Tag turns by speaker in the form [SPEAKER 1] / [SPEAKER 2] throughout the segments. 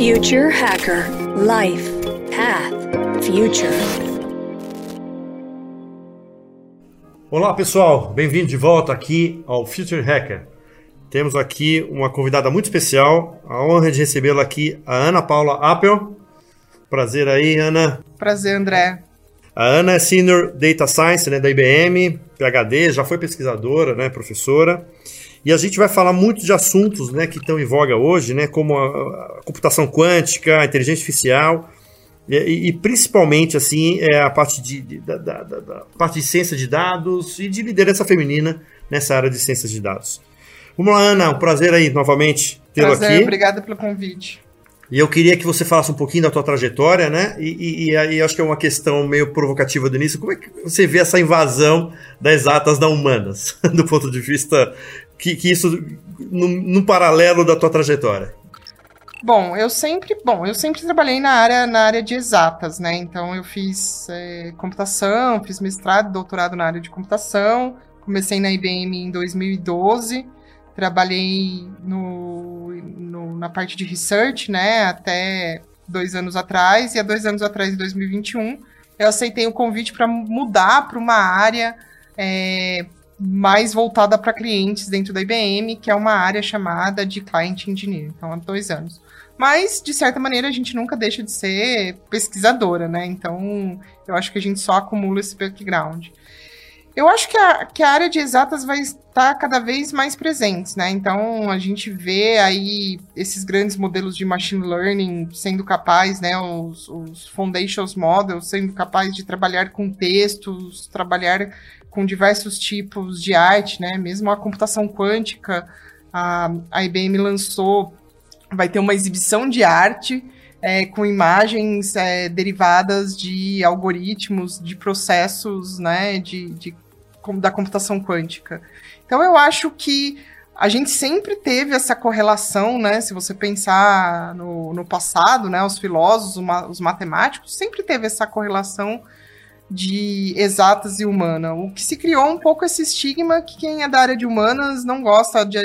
[SPEAKER 1] Future Hacker Life Path Future.
[SPEAKER 2] Olá pessoal, bem-vindo de volta aqui ao Future Hacker. Temos aqui uma convidada muito especial, a honra de recebê-la aqui, a Ana Paula Appel. Prazer aí, Ana.
[SPEAKER 3] Prazer, André.
[SPEAKER 2] A Ana é Senior Data Science né, da IBM, PhD, já foi pesquisadora, né, professora. E a gente vai falar muito de assuntos né, que estão em voga hoje, né, como a, a computação quântica, a inteligência artificial, e, e, principalmente assim é a parte de, de da, da, da, parte de ciência de dados e de liderança feminina nessa área de ciências de dados. Vamos lá, Ana, um prazer aí novamente tê-lo aqui.
[SPEAKER 3] Obrigada pelo convite.
[SPEAKER 2] E eu queria que você falasse um pouquinho da tua trajetória, né? E, e, aí acho que é uma questão meio provocativa do início. Como é que você vê essa invasão das atas da humanas, do ponto de vista que, que isso no, no, paralelo da tua trajetória?
[SPEAKER 3] Bom, eu sempre, bom, eu sempre trabalhei na área, na área de exatas, né? Então eu fiz é, computação, fiz mestrado, doutorado na área de computação. Comecei na IBM em 2012 trabalhei no, no, na parte de research, né, até dois anos atrás, e há dois anos atrás, em 2021, eu aceitei o convite para mudar para uma área é, mais voltada para clientes dentro da IBM, que é uma área chamada de Client Engineer, então há dois anos. Mas, de certa maneira, a gente nunca deixa de ser pesquisadora, né? Então, eu acho que a gente só acumula esse background. Eu acho que a, que a área de exatas vai estar cada vez mais presente, né? Então a gente vê aí esses grandes modelos de machine learning sendo capazes, né? Os, os foundations models sendo capazes de trabalhar com textos, trabalhar com diversos tipos de arte, né? Mesmo a computação quântica, a, a IBM lançou, vai ter uma exibição de arte é, com imagens é, derivadas de algoritmos, de processos, né, de, de, da computação quântica. Então eu acho que a gente sempre teve essa correlação, né? Se você pensar no, no passado, né? Os filósofos, os matemáticos, sempre teve essa correlação de exatas e humana. O que se criou um pouco esse estigma que quem é da área de humanas não gosta de,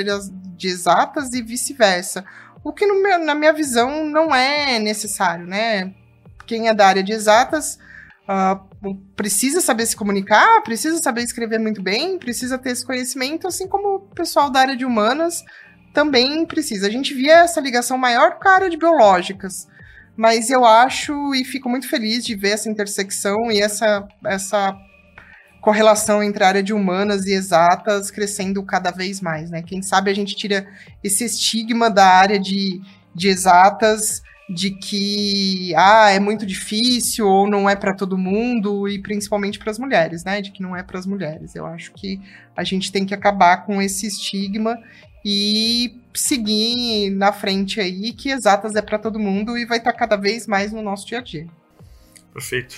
[SPEAKER 3] de exatas e vice-versa. O que, meu, na minha visão, não é necessário, né? Quem é da área de exatas uh, precisa saber se comunicar, precisa saber escrever muito bem, precisa ter esse conhecimento, assim como o pessoal da área de humanas também precisa. A gente via essa ligação maior com a área de biológicas, mas eu acho e fico muito feliz de ver essa intersecção e essa, essa correlação entre a área de humanas e exatas crescendo cada vez mais, né? Quem sabe a gente tira esse estigma da área de, de exatas de que ah, é muito difícil ou não é para todo mundo e principalmente para as mulheres, né? De que não é para as mulheres. Eu acho que a gente tem que acabar com esse estigma e seguir na frente aí que exatas é para todo mundo e vai estar tá cada vez mais no nosso dia a dia.
[SPEAKER 2] Perfeito.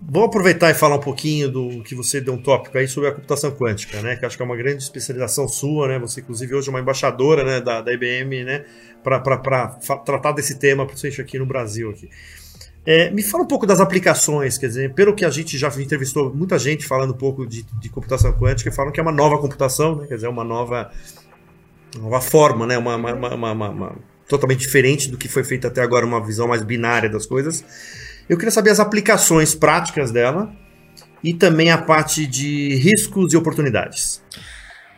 [SPEAKER 2] Vou aproveitar e falar um pouquinho do que você deu um tópico aí sobre a computação quântica, né? Que acho que é uma grande especialização sua, né? Você, inclusive, hoje é uma embaixadora né, da, da IBM, né? Para tratar desse tema, principalmente aqui no Brasil. Aqui. É, me fala um pouco das aplicações, quer dizer, pelo que a gente já entrevistou muita gente falando um pouco de, de computação quântica, falam que é uma nova computação, né? Quer dizer, uma nova, nova forma, né? Uma, uma, uma, uma, totalmente diferente do que foi feito até agora, uma visão mais binária das coisas. Eu queria saber as aplicações práticas dela e também a parte de riscos e oportunidades.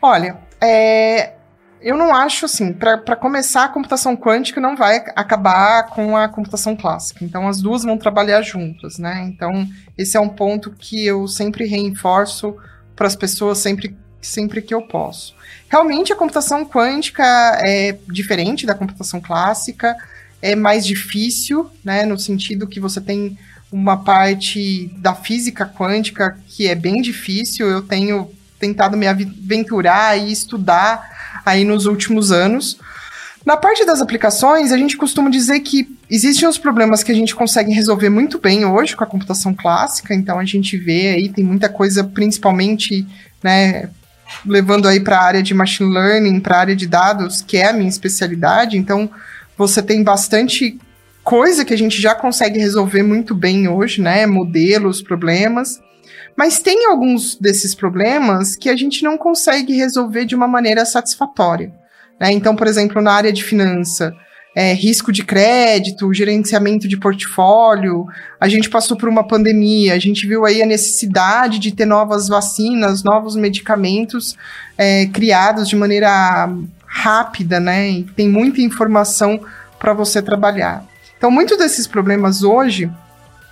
[SPEAKER 3] Olha, é, eu não acho assim, para começar, a computação quântica não vai acabar com a computação clássica. Então, as duas vão trabalhar juntas, né? Então, esse é um ponto que eu sempre reforço para as pessoas sempre, sempre que eu posso. Realmente, a computação quântica é diferente da computação clássica é mais difícil, né, no sentido que você tem uma parte da física quântica que é bem difícil. Eu tenho tentado me aventurar e estudar aí nos últimos anos. Na parte das aplicações, a gente costuma dizer que existem os problemas que a gente consegue resolver muito bem hoje com a computação clássica, então a gente vê aí, tem muita coisa, principalmente, né, levando aí para a área de machine learning, para a área de dados, que é a minha especialidade, então você tem bastante coisa que a gente já consegue resolver muito bem hoje, né? Modelos, problemas. Mas tem alguns desses problemas que a gente não consegue resolver de uma maneira satisfatória. Né? Então, por exemplo, na área de finança, é, risco de crédito, gerenciamento de portfólio. A gente passou por uma pandemia, a gente viu aí a necessidade de ter novas vacinas, novos medicamentos é, criados de maneira rápida, né? E tem muita informação para você trabalhar. Então, muitos desses problemas hoje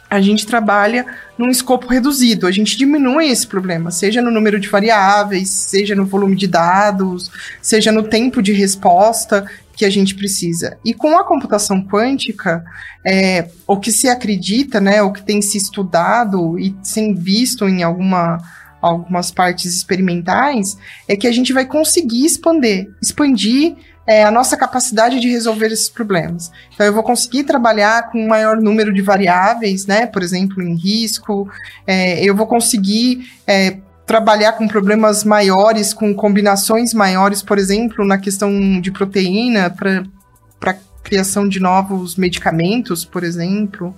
[SPEAKER 3] a gente trabalha num escopo reduzido, a gente diminui esse problema, seja no número de variáveis, seja no volume de dados, seja no tempo de resposta que a gente precisa. E com a computação quântica, é, o que se acredita, né, o que tem se estudado e sem visto em alguma, algumas partes experimentais, é que a gente vai conseguir expandir, expandir é, a nossa capacidade de resolver esses problemas. Então, eu vou conseguir trabalhar com um maior número de variáveis, né? Por exemplo, em risco, é, eu vou conseguir é, trabalhar com problemas maiores, com combinações maiores, por exemplo, na questão de proteína, para criação de novos medicamentos, por exemplo.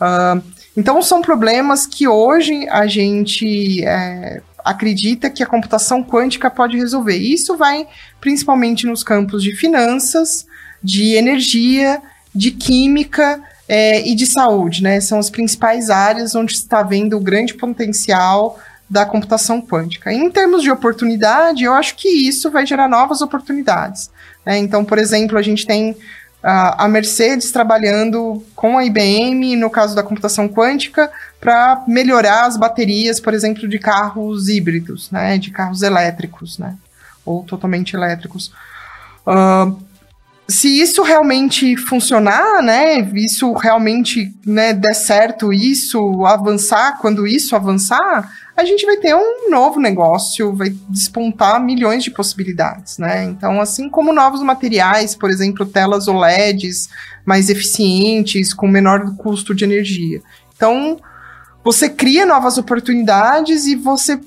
[SPEAKER 3] Uh, então, são problemas que hoje a gente é, acredita que a computação quântica pode resolver. Isso vai principalmente nos campos de finanças, de energia, de química é, e de saúde, né? São as principais áreas onde está vendo o grande potencial da computação quântica. Em termos de oportunidade, eu acho que isso vai gerar novas oportunidades. Né? Então, por exemplo, a gente tem a Mercedes trabalhando com a IBM, no caso da computação quântica, para melhorar as baterias, por exemplo, de carros híbridos, né, de carros elétricos, né, ou totalmente elétricos. Uh, se isso realmente funcionar, né, isso realmente né, der certo, isso avançar, quando isso avançar, a gente vai ter um novo negócio, vai despontar milhões de possibilidades, né? Então, assim como novos materiais, por exemplo, telas OLEDs mais eficientes, com menor custo de energia. Então, você cria novas oportunidades e você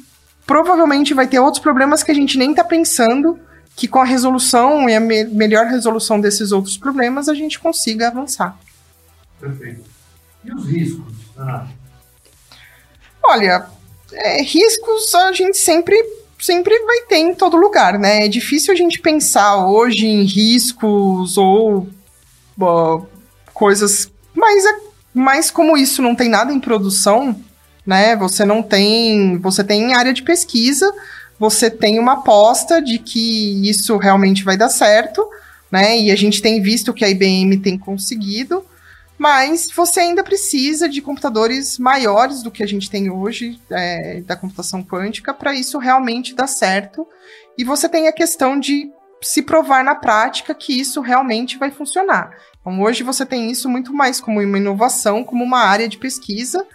[SPEAKER 3] provavelmente vai ter outros problemas que a gente nem está pensando, que com a resolução e a me melhor resolução desses outros problemas a gente consiga avançar.
[SPEAKER 2] Perfeito. E os riscos, Ana?
[SPEAKER 3] Olha, é, riscos a gente sempre sempre vai ter em todo lugar, né? É difícil a gente pensar hoje em riscos ou uh, coisas, mas é, mas como isso não tem nada em produção, né? Você não tem, você tem área de pesquisa, você tem uma aposta de que isso realmente vai dar certo, né? E a gente tem visto que a IBM tem conseguido mas você ainda precisa de computadores maiores do que a gente tem hoje é, da computação quântica para isso realmente dar certo. E você tem a questão de se provar na prática que isso realmente vai funcionar. Então, hoje você tem isso muito mais como uma inovação, como uma área de pesquisa,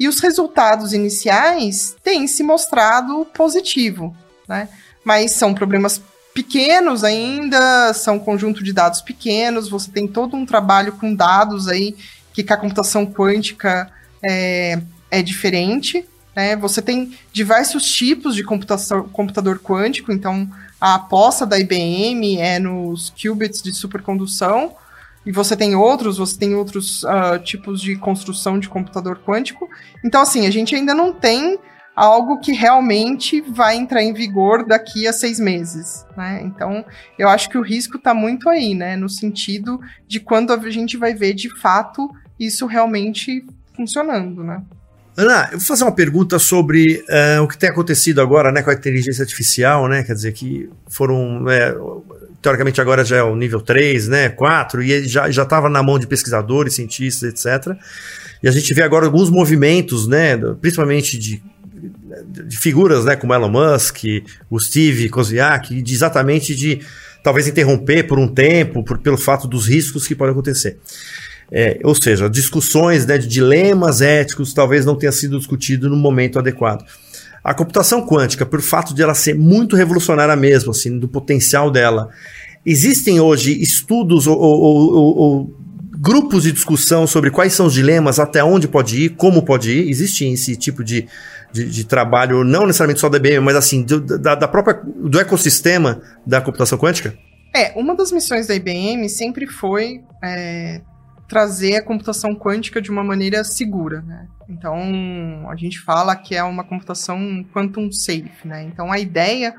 [SPEAKER 3] e os resultados iniciais têm se mostrado positivo, né? Mas são problemas pequenos ainda, são um conjunto de dados pequenos, você tem todo um trabalho com dados aí que com a computação quântica é, é diferente. Né? Você tem diversos tipos de computação, computador quântico, então a aposta da IBM é nos qubits de supercondução, e você tem outros, você tem outros uh, tipos de construção de computador quântico. Então, assim, a gente ainda não tem algo que realmente vai entrar em vigor daqui a seis meses, né? Então, eu acho que o risco está muito aí, né? No sentido de quando a gente vai ver de fato isso realmente funcionando, né?
[SPEAKER 2] Ana, eu vou fazer uma pergunta sobre uh, o que tem acontecido agora né, com a inteligência artificial, né? Quer dizer, que foram. É, teoricamente agora já é o nível 3, né? 4, e já estava na mão de pesquisadores, cientistas, etc. E a gente vê agora alguns movimentos, né? Principalmente de de figuras, né, como Elon Musk, o Steve Koziak, de exatamente de talvez interromper por um tempo, por, pelo fato dos riscos que podem acontecer. É, ou seja, discussões né, de dilemas éticos talvez não tenha sido discutido no momento adequado. A computação quântica, por fato de ela ser muito revolucionária mesmo, assim, do potencial dela, existem hoje estudos ou, ou, ou, ou grupos de discussão sobre quais são os dilemas, até onde pode ir, como pode ir? Existe esse tipo de, de, de trabalho, não necessariamente só da IBM, mas assim, do, da, da própria, do ecossistema da computação quântica?
[SPEAKER 3] É, uma das missões da IBM sempre foi é, trazer a computação quântica de uma maneira segura, né? Então, a gente fala que é uma computação quantum safe, né? Então, a ideia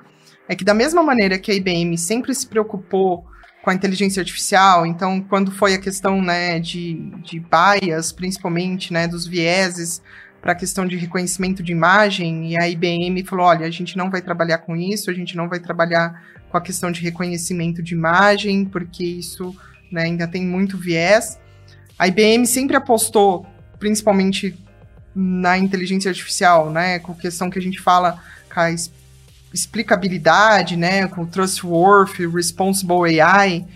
[SPEAKER 3] é que da mesma maneira que a IBM sempre se preocupou com a inteligência artificial. Então, quando foi a questão né, de, de bias, principalmente, né, dos vieses para a questão de reconhecimento de imagem, e a IBM falou: olha, a gente não vai trabalhar com isso, a gente não vai trabalhar com a questão de reconhecimento de imagem, porque isso né, ainda tem muito viés. A IBM sempre apostou, principalmente na inteligência artificial, né, com questão que a gente fala com a explicabilidade, né, com trustworthy, responsible AI.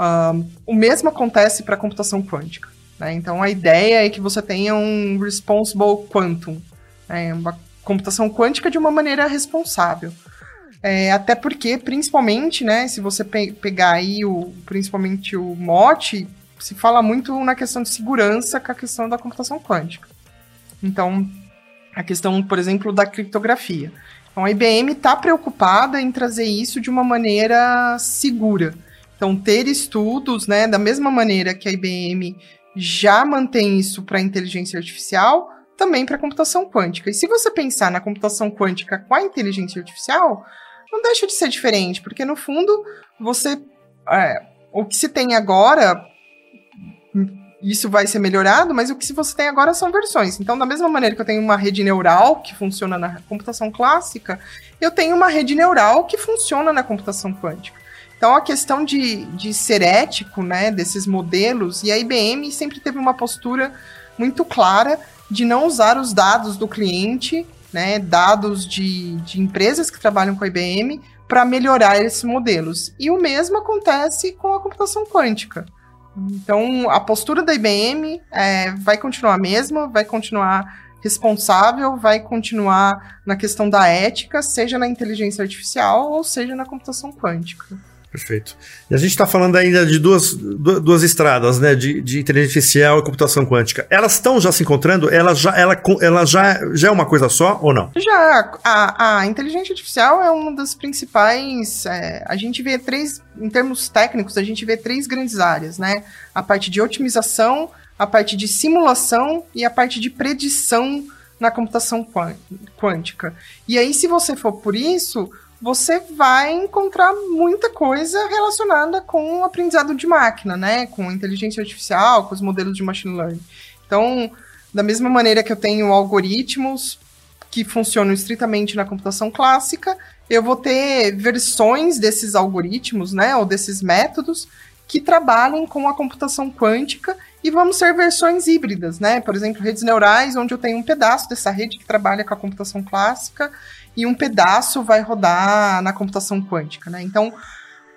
[SPEAKER 3] Um, o mesmo acontece para a computação quântica. Né? Então a ideia é que você tenha um responsible quantum, né? uma computação quântica de uma maneira responsável. É, até porque, principalmente, né, se você pe pegar aí o, principalmente o mote, se fala muito na questão de segurança com a questão da computação quântica. Então, a questão, por exemplo, da criptografia. Então, a IBM está preocupada em trazer isso de uma maneira segura. Então, ter estudos, né, da mesma maneira que a IBM já mantém isso para inteligência artificial, também para computação quântica. E se você pensar na computação quântica com a inteligência artificial, não deixa de ser diferente, porque no fundo você é, o que se tem agora isso vai ser melhorado, mas o que você tem agora são versões. Então, da mesma maneira que eu tenho uma rede neural que funciona na computação clássica, eu tenho uma rede neural que funciona na computação quântica. Então, a questão de, de ser ético, né, desses modelos, e a IBM sempre teve uma postura muito clara de não usar os dados do cliente, né, dados de, de empresas que trabalham com a IBM, para melhorar esses modelos. E o mesmo acontece com a computação quântica. Então, a postura da IBM é, vai continuar a mesma, vai continuar responsável, vai continuar na questão da ética, seja na inteligência artificial ou seja na computação quântica.
[SPEAKER 2] Perfeito. E a gente está falando ainda de duas, duas estradas, né? De, de inteligência artificial e computação quântica. Elas estão já se encontrando? Ela já, ela, ela já, já é uma coisa só ou não?
[SPEAKER 3] Já. A, a inteligência artificial é uma das principais. É, a gente vê três, em termos técnicos, a gente vê três grandes áreas, né? A parte de otimização, a parte de simulação e a parte de predição na computação quântica. E aí, se você for por isso você vai encontrar muita coisa relacionada com o aprendizado de máquina, né? Com inteligência artificial, com os modelos de machine learning. Então, da mesma maneira que eu tenho algoritmos que funcionam estritamente na computação clássica, eu vou ter versões desses algoritmos, né, ou desses métodos que trabalhem com a computação quântica e vamos ser versões híbridas, né? Por exemplo, redes neurais, onde eu tenho um pedaço dessa rede que trabalha com a computação clássica e um pedaço vai rodar na computação quântica, né? Então,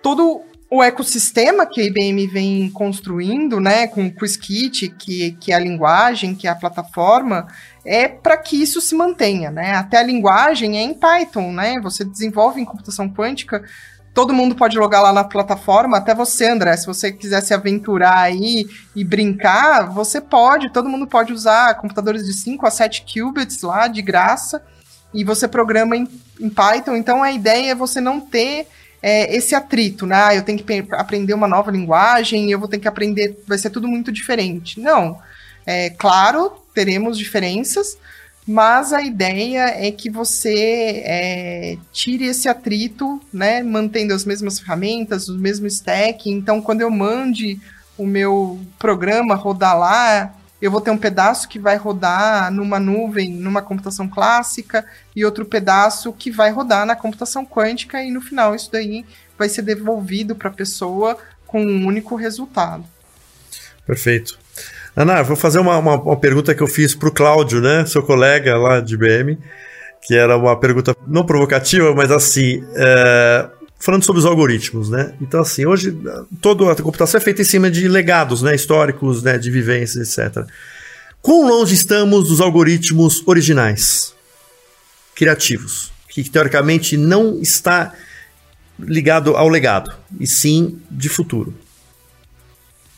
[SPEAKER 3] todo o ecossistema que a IBM vem construindo, né, com o Qiskit, que, que é a linguagem, que é a plataforma, é para que isso se mantenha, né? Até a linguagem é em Python, né? Você desenvolve em computação quântica, todo mundo pode logar lá na plataforma, até você, André, se você quiser se aventurar aí e brincar, você pode, todo mundo pode usar computadores de 5 a 7 qubits lá de graça e você programa em, em Python. Então a ideia é você não ter é, esse atrito, né? Ah, eu tenho que aprender uma nova linguagem, eu vou ter que aprender, vai ser tudo muito diferente. Não. É claro, teremos diferenças, mas a ideia é que você é, tire esse atrito, né? Mantendo as mesmas ferramentas, o mesmo stack. Então, quando eu mande o meu programa rodar lá, eu vou ter um pedaço que vai rodar numa nuvem, numa computação clássica, e outro pedaço que vai rodar na computação quântica, e no final isso daí vai ser devolvido para a pessoa com um único resultado.
[SPEAKER 2] Perfeito. Ana, vou fazer uma, uma, uma pergunta que eu fiz para o Cláudio, né, seu colega lá de IBM, que era uma pergunta não provocativa, mas assim, é, falando sobre os algoritmos, né? Então, assim, hoje toda a computação é feita em cima de legados, né? Históricos, né? De vivências, etc. Quão longe estamos dos algoritmos originais, criativos, que teoricamente não está ligado ao legado, e sim de futuro?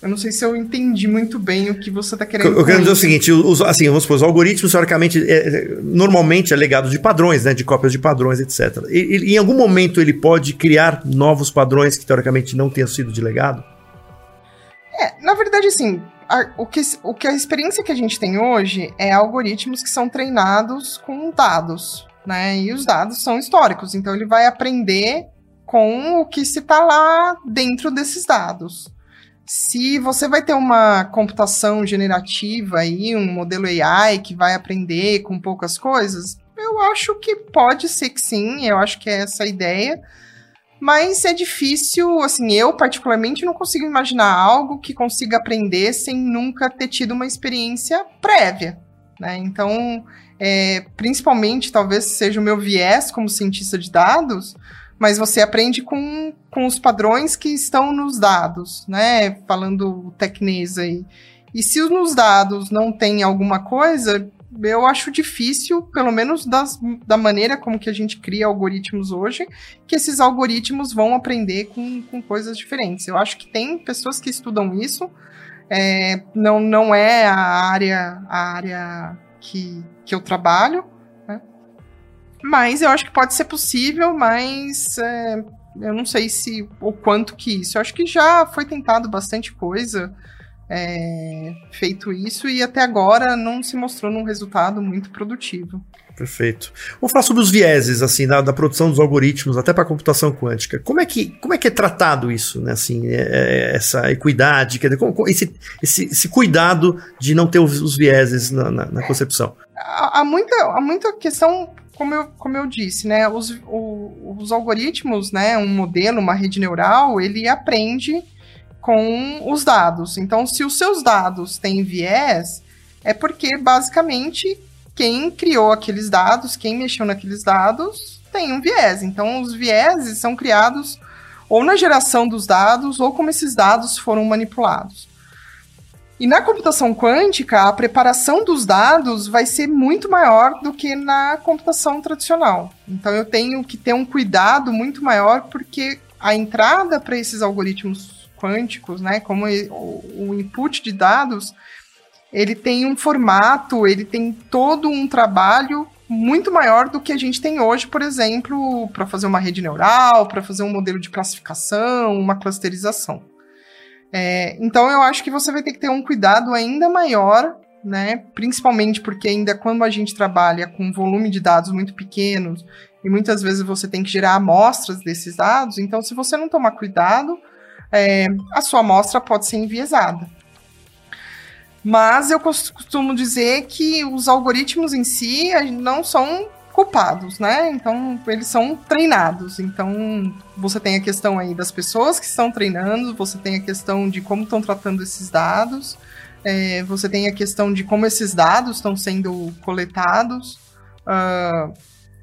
[SPEAKER 3] Eu não sei se eu entendi muito bem o que você está querendo
[SPEAKER 2] Eu quero dizer o seguinte, os, assim, vamos supor, os algoritmos, teoricamente, é, é, normalmente é legado de padrões, né, de cópias de padrões, etc. E, em algum momento ele pode criar novos padrões que, teoricamente, não tenham sido de legado?
[SPEAKER 3] É, na verdade, assim, a, o, que, o que a experiência que a gente tem hoje é algoritmos que são treinados com dados, né, e os dados são históricos, então ele vai aprender com o que se está lá dentro desses dados. Se você vai ter uma computação generativa aí, um modelo AI que vai aprender com poucas coisas, eu acho que pode ser que sim, eu acho que é essa a ideia. Mas é difícil, assim, eu particularmente não consigo imaginar algo que consiga aprender sem nunca ter tido uma experiência prévia, né? Então, é, principalmente, talvez seja o meu viés como cientista de dados, mas você aprende com, com os padrões que estão nos dados, né? Falando tecnês aí. E se nos dados não tem alguma coisa, eu acho difícil, pelo menos das, da maneira como que a gente cria algoritmos hoje, que esses algoritmos vão aprender com, com coisas diferentes. Eu acho que tem pessoas que estudam isso, é, não, não é a área, a área que, que eu trabalho, mas eu acho que pode ser possível, mas é, eu não sei se o quanto que isso. Eu acho que já foi tentado bastante coisa é, feito isso e até agora não se mostrou num resultado muito produtivo.
[SPEAKER 2] Perfeito. Vamos falar sobre os vieses assim da, da produção dos algoritmos até para a computação quântica. Como é que como é que é tratado isso, né? Assim, é, é, essa equidade, quer dizer, como, esse, esse, esse, cuidado de não ter os, os vieses na, na, na concepção.
[SPEAKER 3] Há, há, muita há muita questão como eu, como eu disse, né, os, o, os algoritmos, né, um modelo, uma rede neural, ele aprende com os dados. Então, se os seus dados têm viés, é porque basicamente quem criou aqueles dados, quem mexeu naqueles dados, tem um viés. Então, os vieses são criados ou na geração dos dados ou como esses dados foram manipulados. E na computação quântica, a preparação dos dados vai ser muito maior do que na computação tradicional. Então eu tenho que ter um cuidado muito maior porque a entrada para esses algoritmos quânticos, né, como o input de dados, ele tem um formato, ele tem todo um trabalho muito maior do que a gente tem hoje, por exemplo, para fazer uma rede neural, para fazer um modelo de classificação, uma clusterização. É, então eu acho que você vai ter que ter um cuidado ainda maior, né? Principalmente porque ainda quando a gente trabalha com volume de dados muito pequenos e muitas vezes você tem que gerar amostras desses dados, então se você não tomar cuidado, é, a sua amostra pode ser enviesada. Mas eu costumo dizer que os algoritmos em si não são culpados, né? Então, eles são treinados. Então, você tem a questão aí das pessoas que estão treinando, você tem a questão de como estão tratando esses dados, é, você tem a questão de como esses dados estão sendo coletados, uh,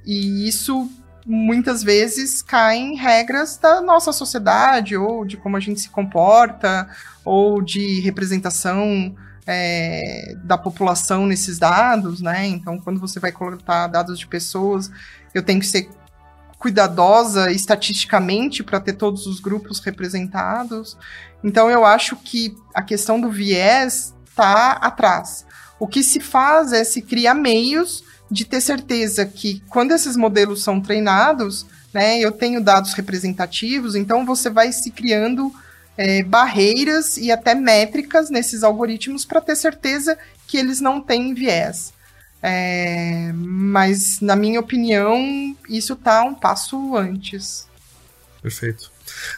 [SPEAKER 3] e isso muitas vezes cai em regras da nossa sociedade, ou de como a gente se comporta, ou de representação é, da população nesses dados, né? Então, quando você vai coletar dados de pessoas, eu tenho que ser cuidadosa estatisticamente para ter todos os grupos representados. Então, eu acho que a questão do viés está atrás. O que se faz é se criar meios de ter certeza que quando esses modelos são treinados, né, eu tenho dados representativos, então você vai se criando é, barreiras e até métricas nesses algoritmos para ter certeza que eles não têm viés. É, mas, na minha opinião, isso está um passo antes.
[SPEAKER 2] Perfeito.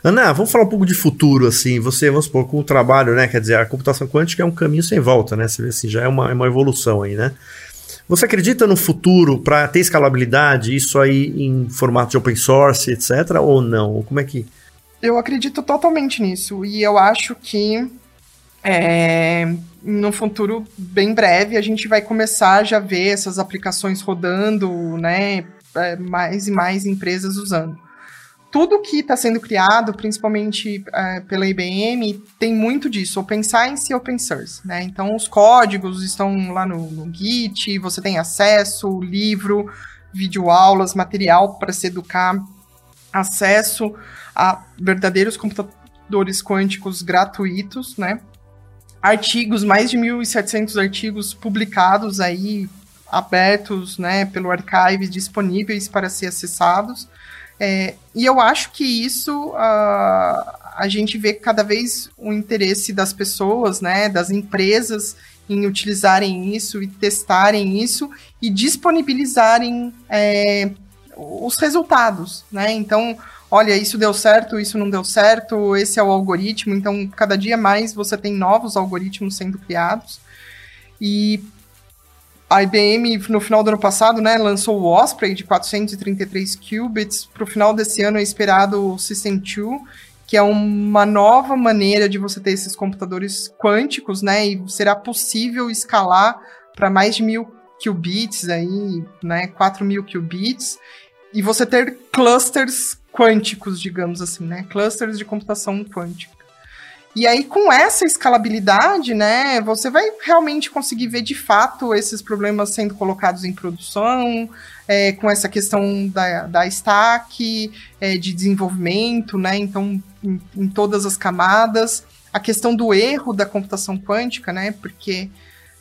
[SPEAKER 2] Ana, vamos falar um pouco de futuro, assim, você, vamos supor, com o trabalho, né, quer dizer, a computação quântica é um caminho sem volta, né, você vê assim, já é uma, é uma evolução aí, né. Você acredita no futuro para ter escalabilidade, isso aí em formato de open source, etc, ou não? Como é que...
[SPEAKER 3] Eu acredito totalmente nisso. E eu acho que é, no futuro bem breve a gente vai começar a já ver essas aplicações rodando, né? É, mais e mais empresas usando. Tudo que está sendo criado, principalmente é, pela IBM, tem muito disso, Open Science e Open Source, né? Então os códigos estão lá no, no Git, você tem acesso, livro, videoaulas, material para se educar, acesso a verdadeiros computadores quânticos gratuitos, né? Artigos, mais de 1.700 artigos publicados aí, abertos, né, pelo archive, disponíveis para ser acessados. É, e eu acho que isso uh, a gente vê cada vez o interesse das pessoas, né, das empresas em utilizarem isso e testarem isso e disponibilizarem é, os resultados, né? Então, olha, isso deu certo, isso não deu certo, esse é o algoritmo. Então, cada dia mais você tem novos algoritmos sendo criados. E a IBM, no final do ano passado, né, lançou o Osprey de 433 qubits. Para o final desse ano é esperado o System 2, que é uma nova maneira de você ter esses computadores quânticos, né? E será possível escalar para mais de mil qubits aí, né? 4 mil qubits. E você ter clusters quânticos, digamos assim, né? Clusters de computação quântica. E aí, com essa escalabilidade, né, você vai realmente conseguir ver de fato esses problemas sendo colocados em produção, é, com essa questão da, da stack, é, de desenvolvimento, né, então, em, em, todas as camadas. A questão do erro da computação quântica, né, porque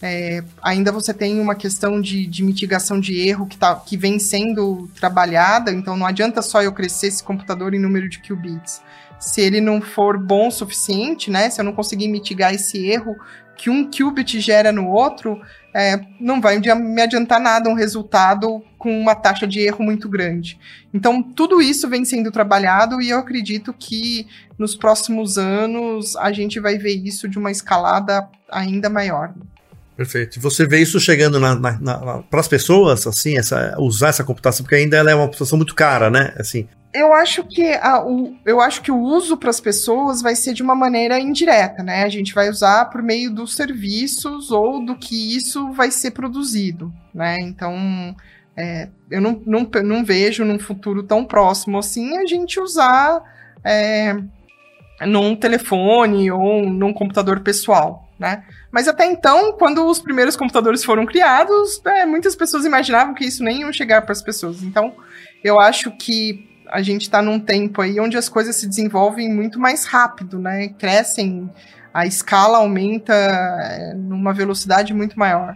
[SPEAKER 3] é, ainda você tem uma questão de, de mitigação de erro que, tá, que vem sendo trabalhada, então não adianta só eu crescer esse computador em número de qubits se ele não for bom o suficiente, né? Se eu não conseguir mitigar esse erro que um qubit gera no outro, é, não vai me adiantar nada um resultado com uma taxa de erro muito grande. Então, tudo isso vem sendo trabalhado e eu acredito que nos próximos anos a gente vai ver isso de uma escalada ainda maior.
[SPEAKER 2] Perfeito. Você vê isso chegando para as pessoas, assim, essa, usar essa computação, porque ainda ela é uma computação muito cara, né? Assim,
[SPEAKER 3] eu acho que a, o, eu acho que o uso para as pessoas vai ser de uma maneira indireta, né? A gente vai usar por meio dos serviços ou do que isso vai ser produzido, né? Então, é, eu não, não, não vejo num futuro tão próximo assim a gente usar é, num telefone ou num computador pessoal, né? Mas até então, quando os primeiros computadores foram criados, é, muitas pessoas imaginavam que isso nem ia chegar para as pessoas. Então, eu acho que a gente está num tempo aí onde as coisas se desenvolvem muito mais rápido, né? Crescem, a escala aumenta é, numa velocidade muito maior.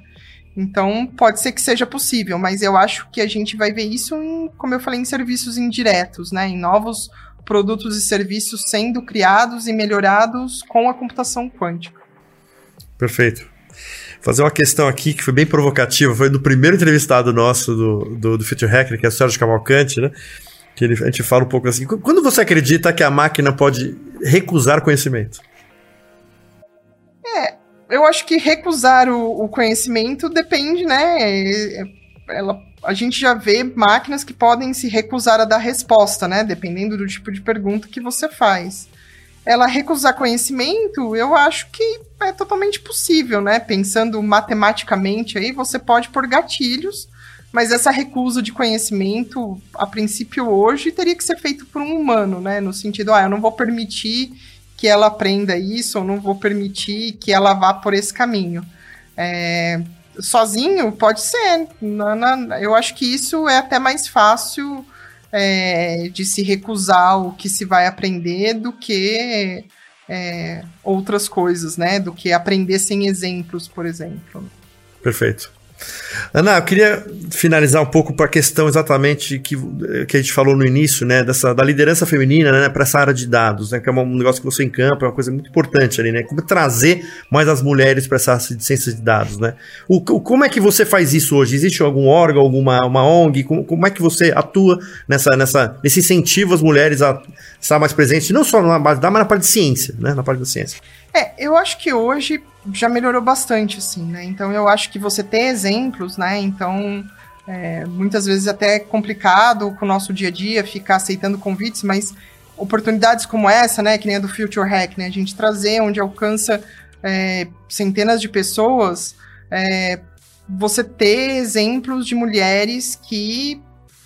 [SPEAKER 3] Então, pode ser que seja possível, mas eu acho que a gente vai ver isso, em, como eu falei, em serviços indiretos, né? Em novos produtos e serviços sendo criados e melhorados com a computação quântica.
[SPEAKER 2] Perfeito. Fazer uma questão aqui que foi bem provocativa, foi do primeiro entrevistado nosso do, do, do Future Hacker, que é o Sérgio Cavalcante, né? que ele, a gente fala um pouco assim. Quando você acredita que a máquina pode recusar conhecimento?
[SPEAKER 3] É, eu acho que recusar o, o conhecimento depende, né? É, ela, a gente já vê máquinas que podem se recusar a dar resposta, né? Dependendo do tipo de pergunta que você faz. Ela recusar conhecimento, eu acho que é totalmente possível, né? Pensando matematicamente aí, você pode pôr gatilhos mas essa recusa de conhecimento, a princípio hoje, teria que ser feito por um humano, né? No sentido, ah, eu não vou permitir que ela aprenda isso, ou não vou permitir que ela vá por esse caminho. É, sozinho, pode ser. eu acho que isso é até mais fácil é, de se recusar o que se vai aprender do que é, outras coisas, né? Do que aprender sem exemplos, por exemplo.
[SPEAKER 2] Perfeito. Ana, eu queria finalizar um pouco para a questão exatamente que, que a gente falou no início, né, dessa, da liderança feminina, né, para essa área de dados, né, que é um negócio que você encampa, é uma coisa muito importante ali, né, como trazer mais as mulheres para essa ciência de dados, né. O, o, como é que você faz isso hoje? Existe algum órgão, alguma uma ONG? Como, como é que você atua nessa, nessa, nesse incentivo às mulheres a estar mais presentes, não só na base da, mas na parte de ciência, né, na parte da ciência?
[SPEAKER 3] É, eu acho que hoje já melhorou bastante, assim, né? Então eu acho que você ter exemplos, né? Então, é, muitas vezes até é complicado com o nosso dia a dia ficar aceitando convites, mas oportunidades como essa, né? Que nem a do Future Hack, né? A gente trazer onde alcança é, centenas de pessoas, é, você ter exemplos de mulheres que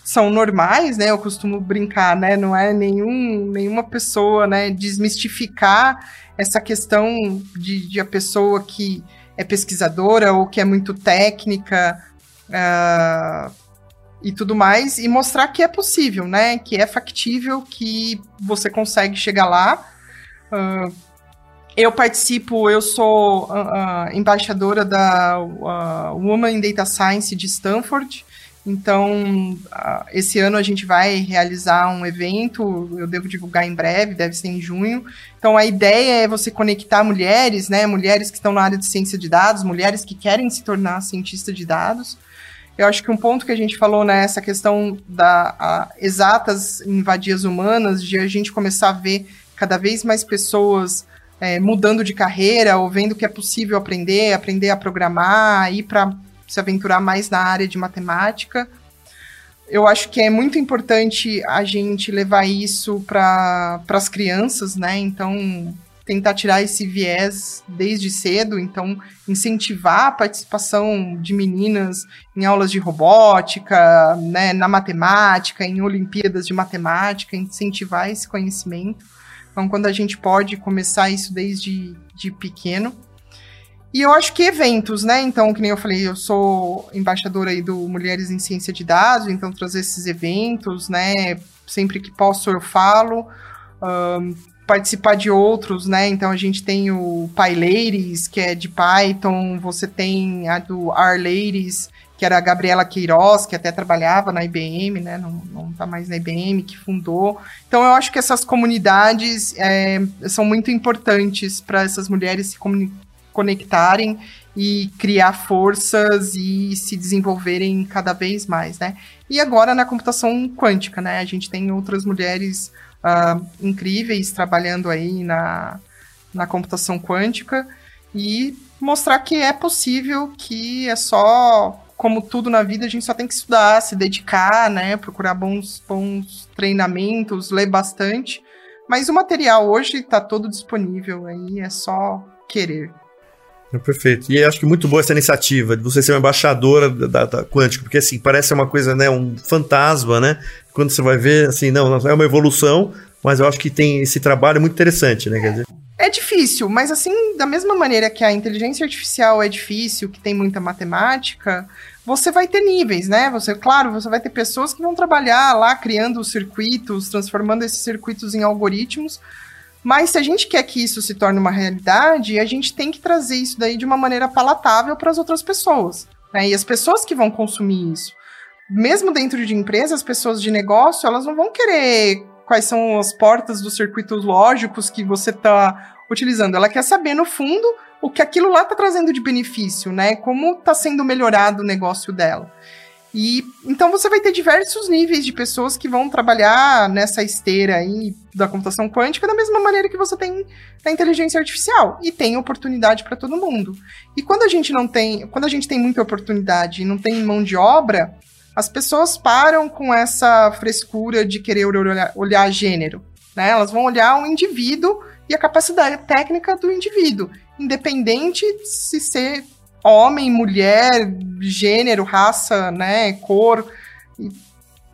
[SPEAKER 3] são normais, né? Eu costumo brincar, né? Não é nenhum, nenhuma pessoa, né? Desmistificar essa questão de, de a pessoa que é pesquisadora ou que é muito técnica uh, e tudo mais, e mostrar que é possível, né? Que é factível, que você consegue chegar lá. Uh, eu participo, eu sou uh, embaixadora da Woman in Data Science de Stanford, então, esse ano a gente vai realizar um evento, eu devo divulgar em breve, deve ser em junho. Então, a ideia é você conectar mulheres, né? Mulheres que estão na área de ciência de dados, mulheres que querem se tornar cientista de dados. Eu acho que um ponto que a gente falou nessa né, questão da exatas invadir as humanas, de a gente começar a ver cada vez mais pessoas é, mudando de carreira ou vendo que é possível aprender, aprender a programar, ir para se aventurar mais na área de matemática. Eu acho que é muito importante a gente levar isso para as crianças, né? Então, tentar tirar esse viés desde cedo, então incentivar a participação de meninas em aulas de robótica, né, na matemática, em Olimpíadas de matemática, incentivar esse conhecimento. Então, quando a gente pode começar isso desde de pequeno. E eu acho que eventos, né? Então, que nem eu falei, eu sou embaixadora aí do Mulheres em Ciência de Dados, então trazer esses eventos, né? Sempre que posso eu falo. Um, participar de outros, né? Então a gente tem o PyLadies, que é de Python, você tem a do R Ladies, que era a Gabriela Queiroz, que até trabalhava na IBM, né? Não, não tá mais na IBM, que fundou. Então eu acho que essas comunidades é, são muito importantes para essas mulheres se conectarem e criar forças e se desenvolverem cada vez mais, né? E agora na computação quântica, né? A gente tem outras mulheres uh, incríveis trabalhando aí na, na computação quântica e mostrar que é possível, que é só, como tudo na vida, a gente só tem que estudar, se dedicar, né? Procurar bons, bons treinamentos, ler bastante. Mas o material hoje está todo disponível aí, é só querer.
[SPEAKER 2] É perfeito. E acho que muito boa essa iniciativa de você ser uma embaixadora da, da, quântica, porque assim, parece uma coisa, né, um fantasma, né? Quando você vai ver, assim, não, é uma evolução, mas eu acho que tem esse trabalho muito interessante, né? Quer dizer...
[SPEAKER 3] É difícil, mas assim, da mesma maneira que a inteligência artificial é difícil, que tem muita matemática, você vai ter níveis, né? Você, claro, você vai ter pessoas que vão trabalhar lá criando circuitos, transformando esses circuitos em algoritmos, mas se a gente quer que isso se torne uma realidade, a gente tem que trazer isso daí de uma maneira palatável para as outras pessoas. Né? E as pessoas que vão consumir isso. Mesmo dentro de empresas, as pessoas de negócio, elas não vão querer quais são as portas dos circuitos lógicos que você está utilizando. Ela quer saber, no fundo, o que aquilo lá está trazendo de benefício, né? Como está sendo melhorado o negócio dela. E então você vai ter diversos níveis de pessoas que vão trabalhar nessa esteira aí da computação quântica da mesma maneira que você tem na inteligência artificial e tem oportunidade para todo mundo. E quando a gente não tem, quando a gente tem muita oportunidade e não tem mão de obra, as pessoas param com essa frescura de querer olhar, olhar gênero, né? Elas vão olhar o indivíduo e a capacidade técnica do indivíduo, independente se ser homem, mulher, gênero, raça, né, cor, e,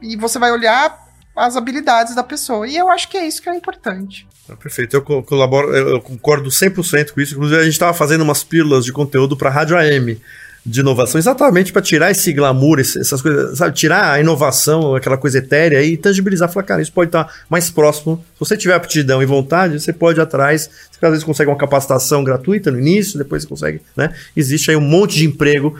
[SPEAKER 3] e você vai olhar as habilidades da pessoa. E eu acho que é isso que é importante.
[SPEAKER 2] Ah, perfeito, eu colaboro, eu concordo 100% com isso. Inclusive, a gente estava fazendo umas pílulas de conteúdo para Rádio AM de inovação, exatamente para tirar esse glamour, essas coisas, sabe? Tirar a inovação, aquela coisa etérea e tangibilizar. Falar, cara, isso pode estar tá mais próximo. Se você tiver aptidão e vontade, você pode ir atrás. Você às vezes consegue uma capacitação gratuita no início, depois você consegue, né? Existe aí um monte de emprego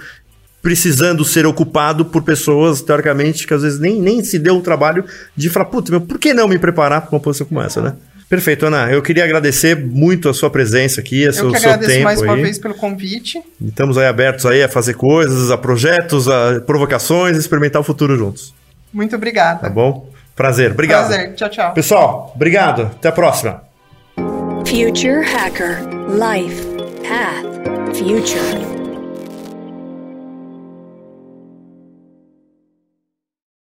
[SPEAKER 2] precisando ser ocupado por pessoas, teoricamente, que às vezes nem, nem se deu o trabalho de falar, putz, por que não me preparar para uma posição como essa, né? Perfeito, Ana. Eu queria agradecer muito a sua presença aqui,
[SPEAKER 3] o
[SPEAKER 2] seu,
[SPEAKER 3] que
[SPEAKER 2] seu tempo
[SPEAKER 3] mais uma
[SPEAKER 2] aí.
[SPEAKER 3] vez pelo convite.
[SPEAKER 2] Estamos aí abertos aí a fazer coisas, a projetos, a provocações, experimentar o futuro juntos.
[SPEAKER 3] Muito obrigada.
[SPEAKER 2] Tá bom? Prazer. Obrigado.
[SPEAKER 3] Prazer. Tchau, tchau.
[SPEAKER 2] Pessoal, obrigado. Até a próxima.
[SPEAKER 1] Future Hacker Life Path Future